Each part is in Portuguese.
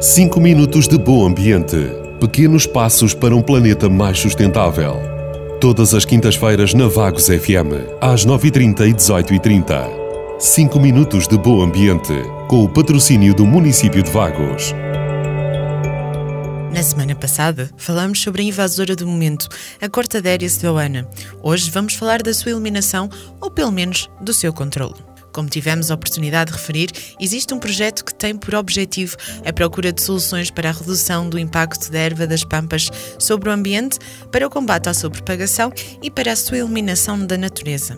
5 minutos de bom ambiente. Pequenos passos para um planeta mais sustentável. Todas as quintas-feiras na Vagos FM, às 9h30 e 18h30. 5 minutos de bom ambiente, com o patrocínio do município de Vagos. Na semana passada, falamos sobre a invasora do momento, a Cortadéria sloana. Hoje vamos falar da sua eliminação, ou pelo menos do seu controle. Como tivemos a oportunidade de referir, existe um projeto que tem por objetivo a procura de soluções para a redução do impacto da erva das pampas sobre o ambiente, para o combate à sua propagação e para a sua eliminação da natureza.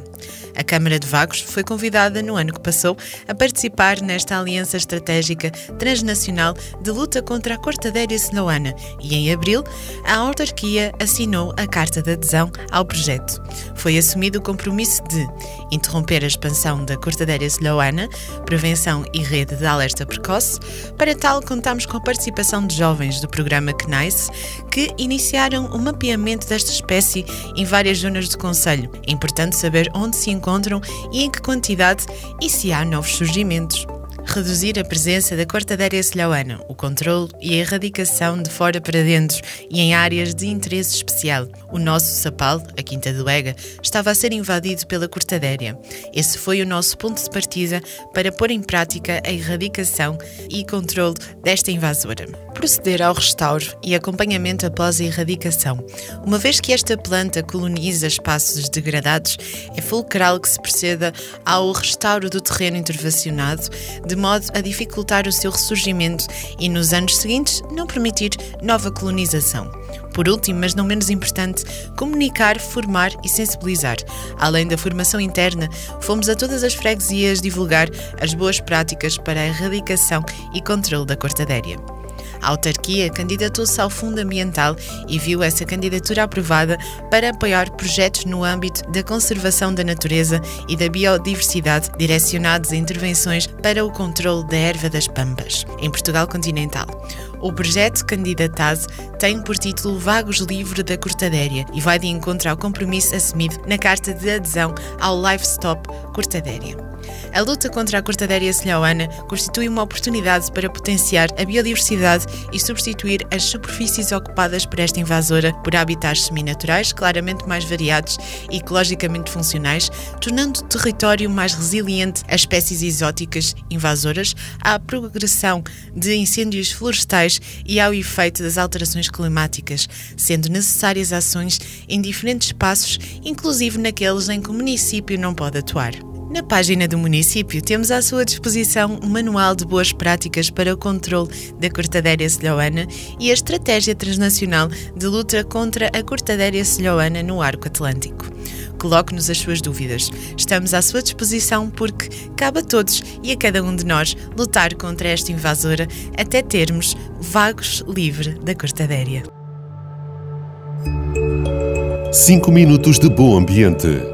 A Câmara de Vagos foi convidada no ano que passou a participar nesta aliança estratégica transnacional de luta contra a cortadeira sloana e, em abril, a autarquia assinou a carta de adesão ao projeto. Foi assumido o compromisso de interromper a expansão da cortadeira verdadeira sloana, prevenção e rede de alerta precoce. Para tal, contamos com a participação de jovens do programa CNICE que iniciaram o mapeamento desta espécie em várias zonas do Conselho. É importante saber onde se encontram e em que quantidade e se há novos surgimentos reduzir a presença da cortadeira selhauana, o controle e a erradicação de fora para dentro e em áreas de interesse especial. O nosso sapal, a Quinta do Ega, estava a ser invadido pela cortadéria. Esse foi o nosso ponto de partida para pôr em prática a erradicação e controle desta invasora. Proceder ao restauro e acompanhamento após a erradicação. Uma vez que esta planta coloniza espaços degradados, é fulcral que se proceda ao restauro do terreno intervencionado, de modo a dificultar o seu ressurgimento e, nos anos seguintes, não permitir nova colonização. Por último, mas não menos importante, comunicar, formar e sensibilizar. Além da formação interna, fomos a todas as freguesias divulgar as boas práticas para a erradicação e controle da cortadéria. Autarquia candidatou-se ao Fundo Ambiental e viu essa candidatura aprovada para apoiar projetos no âmbito da conservação da natureza e da biodiversidade direcionados a intervenções para o controle da erva das pampas, em Portugal continental. O projeto candidatado tem por título Vagos Livre da Cortadéria e vai de encontro ao compromisso assumido na Carta de Adesão ao Lifestop Cortadéria. A luta contra a cortadéria selhauana constitui uma oportunidade para potenciar a biodiversidade e substituir as superfícies ocupadas por esta invasora por habitats seminaturais claramente mais variados e ecologicamente funcionais, tornando o território mais resiliente a espécies exóticas invasoras, à progressão de incêndios florestais e ao efeito das alterações climáticas, sendo necessárias ações em diferentes espaços, inclusive naqueles em que o município não pode atuar. Na página do município temos à sua disposição um manual de boas práticas para o controle da cortadéria selhoana e a estratégia transnacional de luta contra a cortadéria selhoana no arco atlântico. Coloque-nos as suas dúvidas. Estamos à sua disposição porque cabe a todos e a cada um de nós lutar contra esta invasora até termos vagos livre da cortadéria. 5 minutos de bom ambiente